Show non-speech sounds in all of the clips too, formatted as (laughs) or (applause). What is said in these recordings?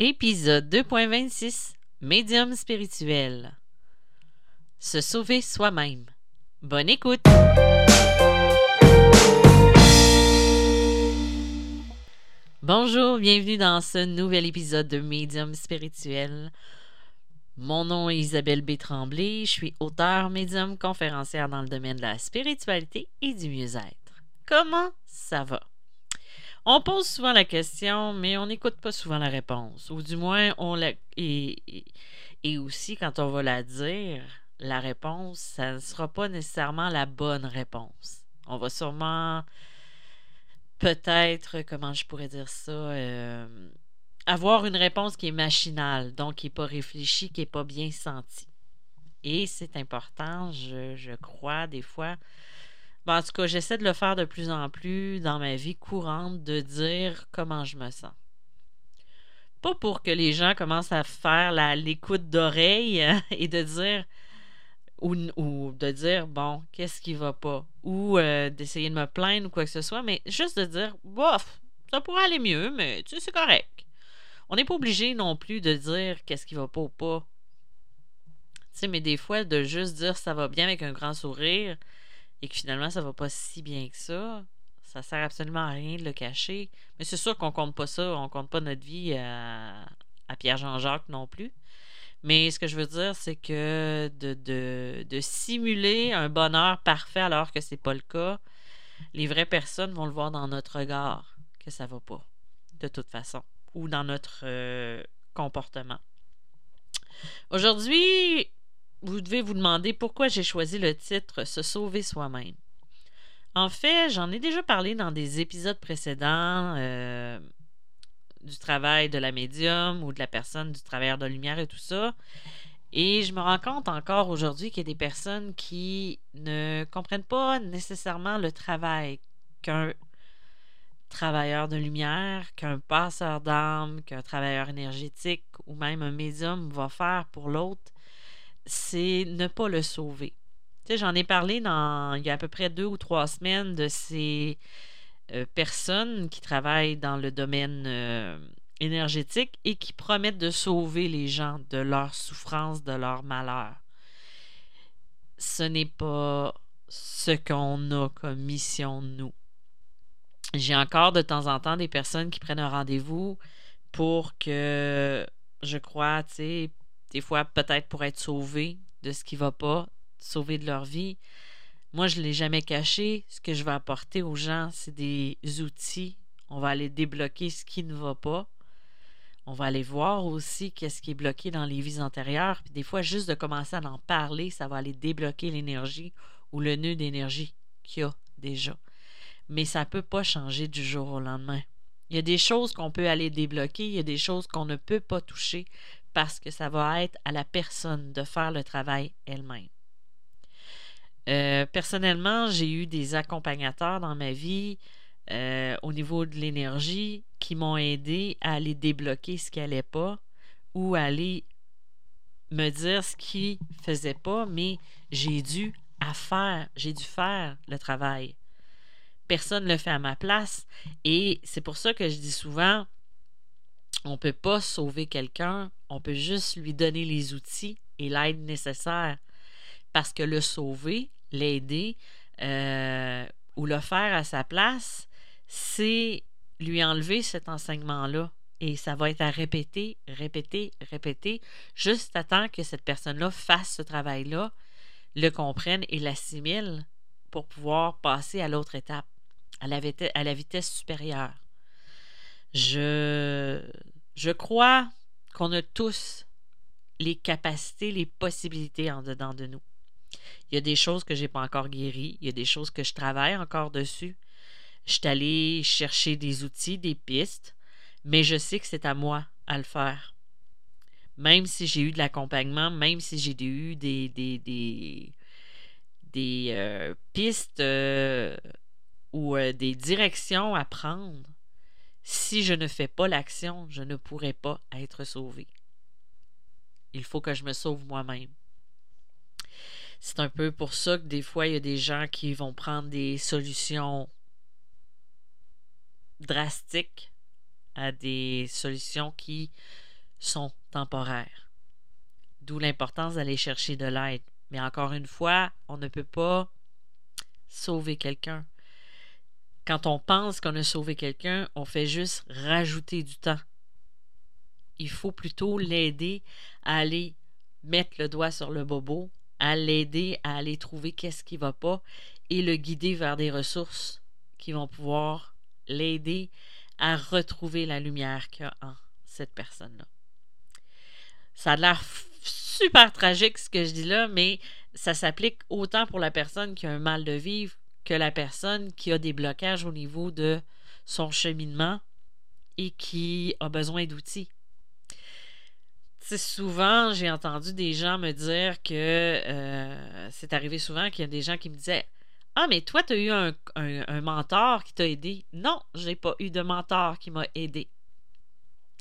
Épisode 2.26 Médium spirituel. Se sauver soi-même. Bonne écoute! Bonjour, bienvenue dans ce nouvel épisode de Médium spirituel. Mon nom est Isabelle B. Tremblay, je suis auteur, médium, conférencière dans le domaine de la spiritualité et du mieux-être. Comment ça va? On pose souvent la question, mais on n'écoute pas souvent la réponse. Ou du moins, on la. Et, aussi, quand on va la dire, la réponse, ça ne sera pas nécessairement la bonne réponse. On va sûrement. Peut-être, comment je pourrais dire ça, euh, avoir une réponse qui est machinale, donc qui n'est pas réfléchie, qui n'est pas bien sentie. Et c'est important, je crois, des fois, en tout cas, j'essaie de le faire de plus en plus dans ma vie courante, de dire comment je me sens. Pas pour que les gens commencent à faire l'écoute d'oreille et de dire ou, de dire bon, qu'est-ce qui va pas? Ou euh, d'essayer de me plaindre ou quoi que ce soit, mais juste de dire bof, ça pourrait aller mieux, mais tu sais, c'est correct. On n'est pas obligé non plus de dire qu'est-ce qui va pas ou pas. Tu sais, mais des fois, de juste dire ça va bien avec un grand sourire, et que finalement ça va pas si bien que ça, ça sert absolument à rien de le cacher. Mais c'est sûr qu'on compte pas ça, on compte pas notre vie à, Pierre-Jean-Jacques non plus. Mais ce que je veux dire, c'est que de, de, simuler un bonheur parfait alors que c'est pas le cas, les vraies personnes vont le voir dans notre regard que ça va pas, de toute façon, ou dans notre euh, comportement. Aujourd'hui, vous devez vous demander pourquoi j'ai choisi le titre Se sauver soi-même. En fait, j'en ai déjà parlé dans des épisodes précédents euh, du travail de la médium ou de la personne du travailleur de lumière et tout ça. Et je me rends compte encore aujourd'hui qu'il y a des personnes qui ne comprennent pas nécessairement le travail qu'un travailleur de lumière, qu'un passeur d'âme, qu'un travailleur énergétique ou même un médium va faire pour l'autre c'est ne pas le sauver. Tu j'en ai parlé il y a à peu près deux ou trois semaines de ces euh, personnes qui travaillent dans le domaine euh, énergétique et qui promettent de sauver les gens de leur souffrance, de leur malheur. Ce n'est pas ce qu'on a comme mission, nous. J'ai encore de temps en temps des personnes qui prennent un rendez-vous pour que, je crois, tu sais, des fois peut-être pour être sauvés de ce qui va pas, sauvés de leur vie. Moi, je ne l'ai jamais caché. Ce que je vais apporter aux gens, c'est des outils. On va aller débloquer ce qui ne va pas. On va aller voir aussi qu'est-ce qui est bloqué dans les vies antérieures. Puis des fois, juste de commencer à en parler, ça va aller débloquer l'énergie ou le nœud d'énergie qu'il y a déjà. Mais ça ne peut pas changer du jour au lendemain. Il y a des choses qu'on peut aller débloquer, il y a des choses qu'on ne peut pas toucher parce que ça va être à la personne de faire le travail elle-même. Euh, personnellement, j'ai eu des accompagnateurs dans ma vie euh, au niveau de l'énergie qui m'ont aidé à aller débloquer ce qui n'allait pas ou à aller me dire ce qui ne faisait pas, mais j'ai dû à faire, j'ai dû faire le travail. Personne ne le fait à ma place et c'est pour ça que je dis souvent, on ne peut pas sauver quelqu'un, on peut juste lui donner les outils et l'aide nécessaire. Parce que le sauver, l'aider euh, ou le faire à sa place, c'est lui enlever cet enseignement-là. Et ça va être à répéter, répéter, répéter, juste à temps que cette personne-là fasse ce travail-là, le comprenne et l'assimile pour pouvoir passer à l'autre étape, à la, à la vitesse supérieure. Je je crois qu'on a tous les capacités, les possibilités en dedans de nous. Il y a des choses que je n'ai pas encore guéries, il y a des choses que je travaille encore dessus. Je suis allée chercher des outils, des pistes, mais je sais que c'est à moi à le faire. Même si j'ai eu de l'accompagnement, même si j'ai eu des, des, des, euh, pistes euh, ou euh, des directions à prendre, si je ne fais pas l'action, je ne pourrai pas être sauvé. Il faut que je me sauve moi-même. C'est un peu pour ça que des fois, il y a des gens qui vont prendre des solutions drastiques à des solutions qui sont temporaires. D'où l'importance d'aller chercher de l'aide. Mais encore une fois, on ne peut pas sauver quelqu'un. Quand on pense qu'on a sauvé quelqu'un, on fait juste rajouter du temps. Il faut plutôt l'aider à aller mettre le doigt sur le bobo, à l'aider à aller trouver qu'est-ce qui ne va pas et le guider vers des ressources qui vont pouvoir l'aider à retrouver la lumière qu'il y a en cette personne-là. Ça a l'air super tragique ce que je dis là, mais ça s'applique autant pour la personne qui a un mal de vivre que la personne qui a des blocages au niveau de son cheminement et qui a besoin d'outils. souvent, j'ai entendu des gens me dire que euh, c'est arrivé souvent qu'il y a des gens qui me disaient Ah, mais toi, tu as eu un, un mentor qui t'a aidé. Non, je n'ai pas eu de mentor qui m'a aidé.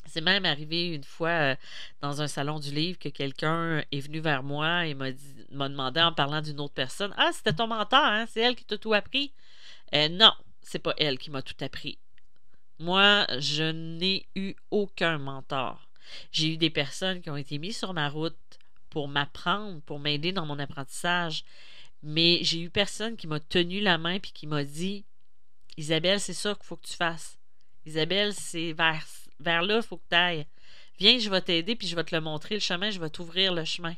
C'est même arrivé une fois euh, dans un salon du livre que quelqu'un est venu vers moi et m'a, demandé en parlant d'une autre personne Ah, c'était ton mentor, hein? c'est elle qui t'a tout appris? Euh, Non, c'est pas elle qui m'a tout appris. Moi, je n'ai eu aucun mentor. J'ai eu des personnes qui ont été mises sur ma route pour m'apprendre, pour m'aider dans mon apprentissage, mais j'ai eu personne qui m'a tenu la main puis qui m'a dit Isabelle, c'est ça qu'il faut que tu fasses. Isabelle, c'est vers vers là, il faut que tu ailles. Viens, je vais t'aider, puis je vais te le montrer, le chemin, je vais t'ouvrir le chemin.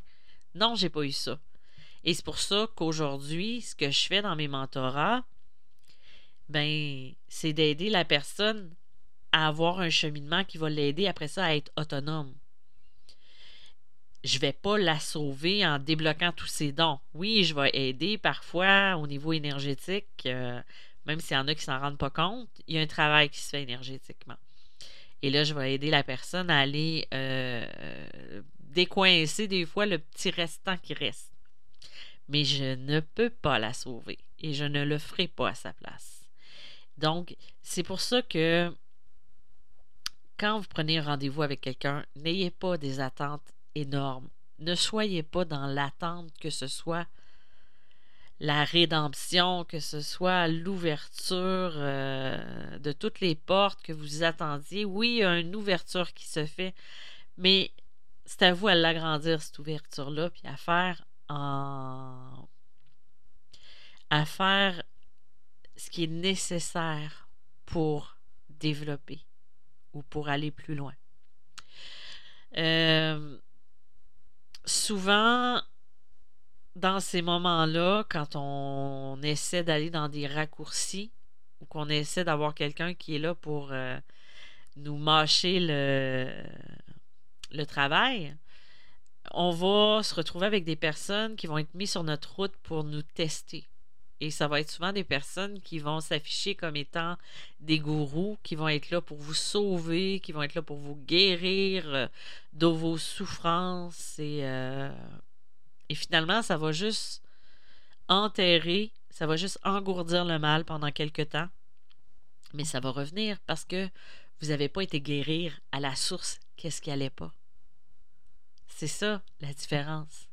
Non, j'ai pas eu ça. Et c'est pour ça qu'aujourd'hui, ce que je fais dans mes mentorats, ben, c'est d'aider la personne à avoir un cheminement qui va l'aider après ça à être autonome. Je ne vais pas la sauver en débloquant tous ses dons. Oui, je vais aider parfois au niveau énergétique, euh, même s'il y en a qui ne s'en rendent pas compte, il y a un travail qui se fait énergétiquement. Et là, je vais aider la personne à aller euh, décoincer des fois le petit restant qui reste. Mais je ne peux pas la sauver et je ne le ferai pas à sa place. Donc, c'est pour ça que quand vous prenez rendez-vous avec quelqu'un, n'ayez pas des attentes énormes. Ne soyez pas dans l'attente que ce soit la rédemption, que ce soit l'ouverture euh, de toutes les portes que vous attendiez. Oui, il y a une ouverture qui se fait, mais c'est à vous à l'agrandir, cette ouverture-là, puis à faire faire ce qui est nécessaire pour développer ou pour aller plus loin. Euh, souvent, dans ces moments-là, quand on essaie d'aller dans des raccourcis ou qu'on essaie d'avoir quelqu'un qui est là pour euh, nous mâcher le, travail, on va se retrouver avec des personnes qui vont être mises sur notre route pour nous tester. Et ça va être souvent des personnes qui vont s'afficher comme étant des gourous, qui vont être là pour vous sauver, qui vont être là pour vous guérir euh, de vos souffrances et euh, et finalement, ça va juste enterrer, ça va juste engourdir le mal pendant quelque temps. Mais ça va revenir parce que vous n'avez pas été guérir à la source qu'est-ce qui n'allait pas. C'est ça la différence.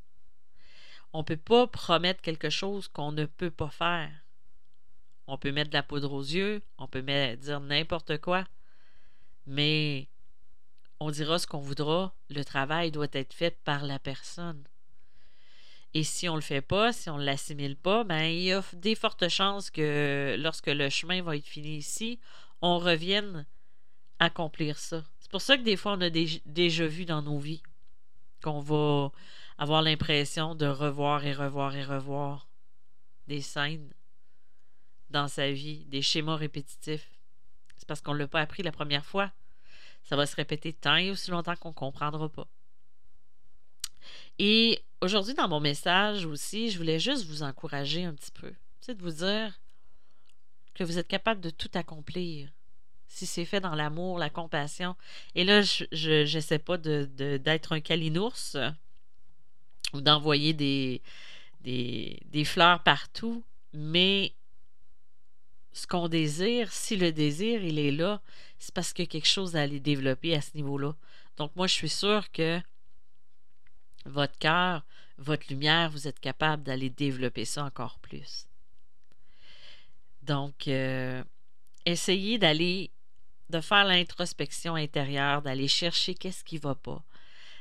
On ne peut pas promettre quelque chose qu'on ne peut pas faire. On peut mettre de la poudre aux yeux, on peut dire n'importe quoi, mais on dira ce qu'on voudra, le travail doit être fait par la personne. Et si on ne le fait pas, si on ne l'assimile pas, ben, il y a des fortes chances que lorsque le chemin va être fini ici, on revienne accomplir ça. C'est pour ça que des fois, on a déjà vu dans nos vies qu'on va avoir l'impression de revoir et revoir et revoir des scènes dans sa vie, des schémas répétitifs. C'est parce qu'on ne l'a pas appris la première fois. Ça va se répéter tant et aussi longtemps qu'on ne comprendra pas. Et aujourd'hui, dans mon message aussi, je voulais juste vous encourager un petit peu. C'est de vous dire que vous êtes capable de tout accomplir si c'est fait dans l'amour, la compassion. Et là, je n'essaie pas d'être de, un calinours ou d'envoyer des, fleurs partout, mais ce qu'on désire, si le désir, il est là, c'est parce a quelque chose à aller développer à ce niveau-là. Donc moi, je suis sûre que votre cœur, votre lumière, vous êtes capable d'aller développer ça encore plus. Donc, euh, essayez d'aller de faire l'introspection intérieure, d'aller chercher qu'est-ce qui ne va pas,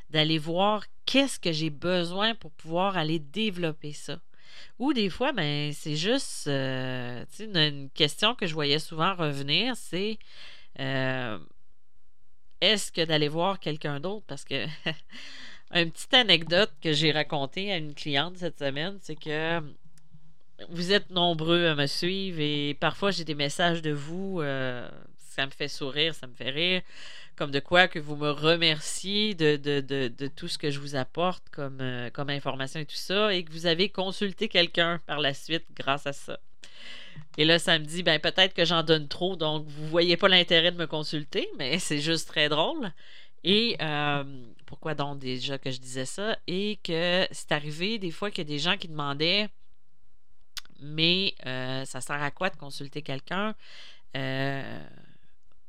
d'aller voir qu'est-ce que j'ai besoin pour pouvoir aller développer ça. Ou des fois, ben, c'est juste euh, une, question que je voyais souvent revenir, c'est euh, est-ce que d'aller voir quelqu'un d'autre? Parce que (laughs) une petite anecdote que j'ai racontée à une cliente cette semaine, c'est que vous êtes nombreux à me suivre et parfois j'ai des messages de vous. Euh, ça me fait sourire, ça me fait rire. Comme de quoi que vous me remerciez de, tout ce que je vous apporte comme, euh, comme information et tout ça, et que vous avez consulté quelqu'un par la suite grâce à ça. Et là, ça me dit, ben peut-être que j'en donne trop, donc vous voyez pas l'intérêt de me consulter, mais (laughs) c'est juste très drôle. Et euh, pourquoi donc déjà que je disais ça? Et que c'est arrivé des fois qu'il y a des gens qui demandaient mais euh, ça sert à quoi de consulter quelqu'un? Euh,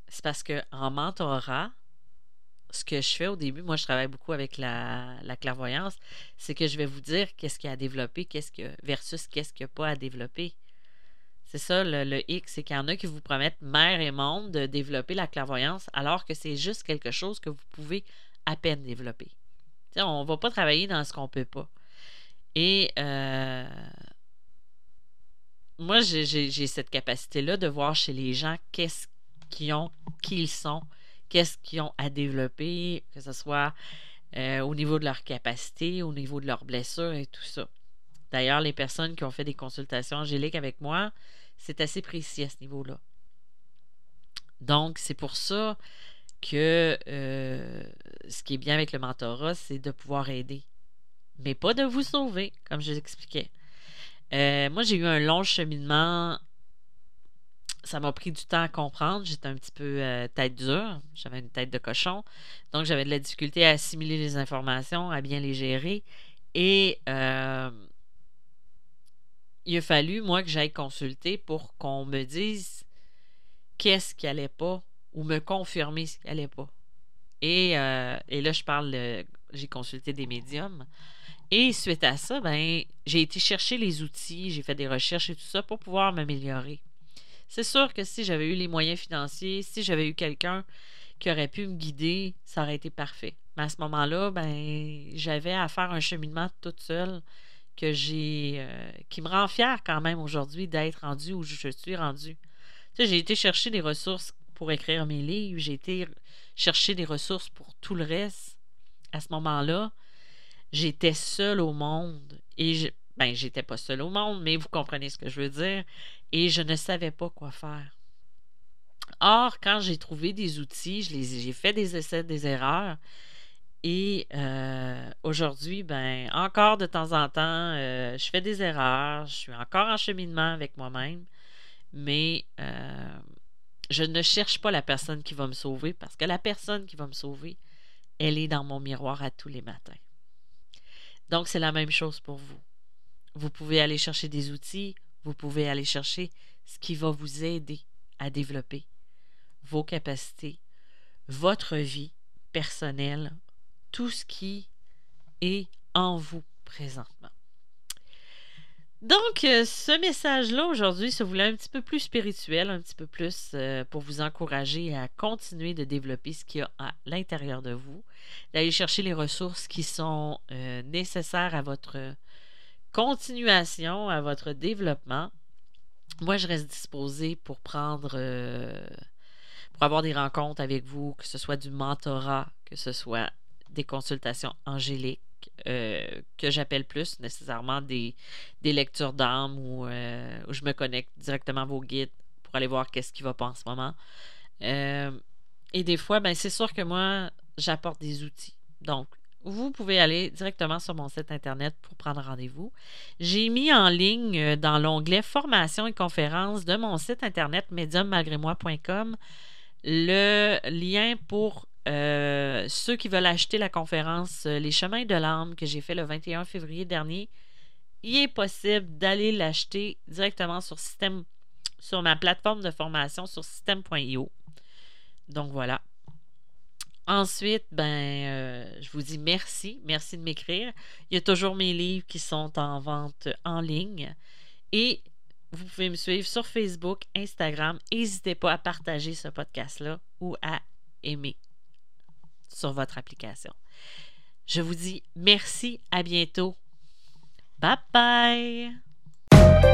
c'est parce qu'en mentorat, ce que je fais au début, moi je travaille beaucoup avec la, clairvoyance, c'est que je vais vous dire qu'est-ce qu'il y a à développer, qu'est-ce que versus qu'est-ce qu'il n'y a pas à développer. C'est ça le, le X, c'est qu'il y en a qui vous promettent mère et monde de développer la clairvoyance, alors que c'est juste quelque chose que vous pouvez à peine développer. on ne va pas travailler dans ce qu'on ne peut pas. Et euh, moi, j'ai cette capacité-là de voir chez les gens qu'est-ce qu'ils ont, qui ils sont, qu'est-ce qu'ils ont à développer, que ce soit euh, au niveau de leur capacité, au niveau de leurs blessures et tout ça. D'ailleurs, les personnes qui ont fait des consultations angéliques avec moi, c'est assez précis à ce niveau-là. Donc, c'est pour ça que euh, ce qui est bien avec le mentorat, c'est de pouvoir aider. Mais pas de vous sauver, comme je l'expliquais. Euh, moi, j'ai eu un long cheminement. Ça m'a pris du temps à comprendre. J'étais un petit peu euh, tête dure. J'avais une tête de cochon. Donc, j'avais de la difficulté à assimiler les informations, à bien les gérer. Et euh, il a fallu, moi, que j'aille consulter pour qu'on me dise qu'est-ce qui n'allait pas ou me confirmer ce qui n'allait pas. Et, et, là, je parle, j'ai consulté des médiums. Et suite à ça, ben, j'ai été chercher les outils, j'ai fait des recherches et tout ça pour pouvoir m'améliorer. C'est sûr que si j'avais eu les moyens financiers, si j'avais eu quelqu'un qui aurait pu me guider, ça aurait été parfait. Mais à ce moment-là, ben, j'avais à faire un cheminement toute seule que euh, qui me rend fière quand même aujourd'hui d'être rendu où je suis rendu. Tu j'ai été chercher des ressources pour écrire mes livres, j'ai été chercher des ressources pour tout le reste. À ce moment-là, j'étais seule au monde. Et je, ben, j'étais pas seule au monde, mais vous comprenez ce que je veux dire. Et je ne savais pas quoi faire. Or, quand j'ai trouvé des outils, j'ai fait des essais, des erreurs. Et euh, aujourd'hui, ben, encore de temps en temps, euh, je fais des erreurs. Je suis encore en cheminement avec moi-même. Mais euh, je ne cherche pas la personne qui va me sauver parce que la personne qui va me sauver, elle est dans mon miroir à tous les matins. Donc, c'est la même chose pour vous. Vous pouvez aller chercher des outils, vous pouvez aller chercher ce qui va vous aider à développer vos capacités, votre vie personnelle, tout ce qui est en vous présentement. Donc, euh, ce message-là aujourd'hui se voulait un petit peu plus spirituel, un petit peu plus euh, pour vous encourager à continuer de développer ce qu'il y a à l'intérieur de vous, d'aller chercher les ressources qui sont euh, nécessaires à votre continuation, à votre développement. Moi, je reste disposée pour prendre, pour avoir des rencontres avec vous, que ce soit du mentorat, que ce soit des consultations angéliques euh, que j'appelle plus nécessairement des, des lectures d'âme euh, où, je me connecte directement à vos guides pour aller voir qu'est-ce qui va pas en ce moment. Euh, et des fois, ben, c'est sûr que moi, j'apporte des outils. Donc, vous pouvez aller directement sur mon site internet pour prendre rendez-vous. J'ai mis en ligne dans l'onglet Formation et conférences de mon site internet mediummalgrémoi.com le lien pour euh, ceux qui veulent acheter la conférence euh, Les chemins de l'âme que j'ai fait le 21 février dernier, il est possible d'aller l'acheter directement sur système sur ma plateforme de formation sur système.io. Donc voilà. Ensuite, ben, euh, je vous dis merci. Merci de m'écrire. Il y a toujours mes livres qui sont en vente en ligne. Et vous pouvez me suivre sur Facebook, Instagram. N'hésitez pas à partager ce podcast-là ou à aimer sur votre application. Je vous dis merci, à bientôt. Bye bye!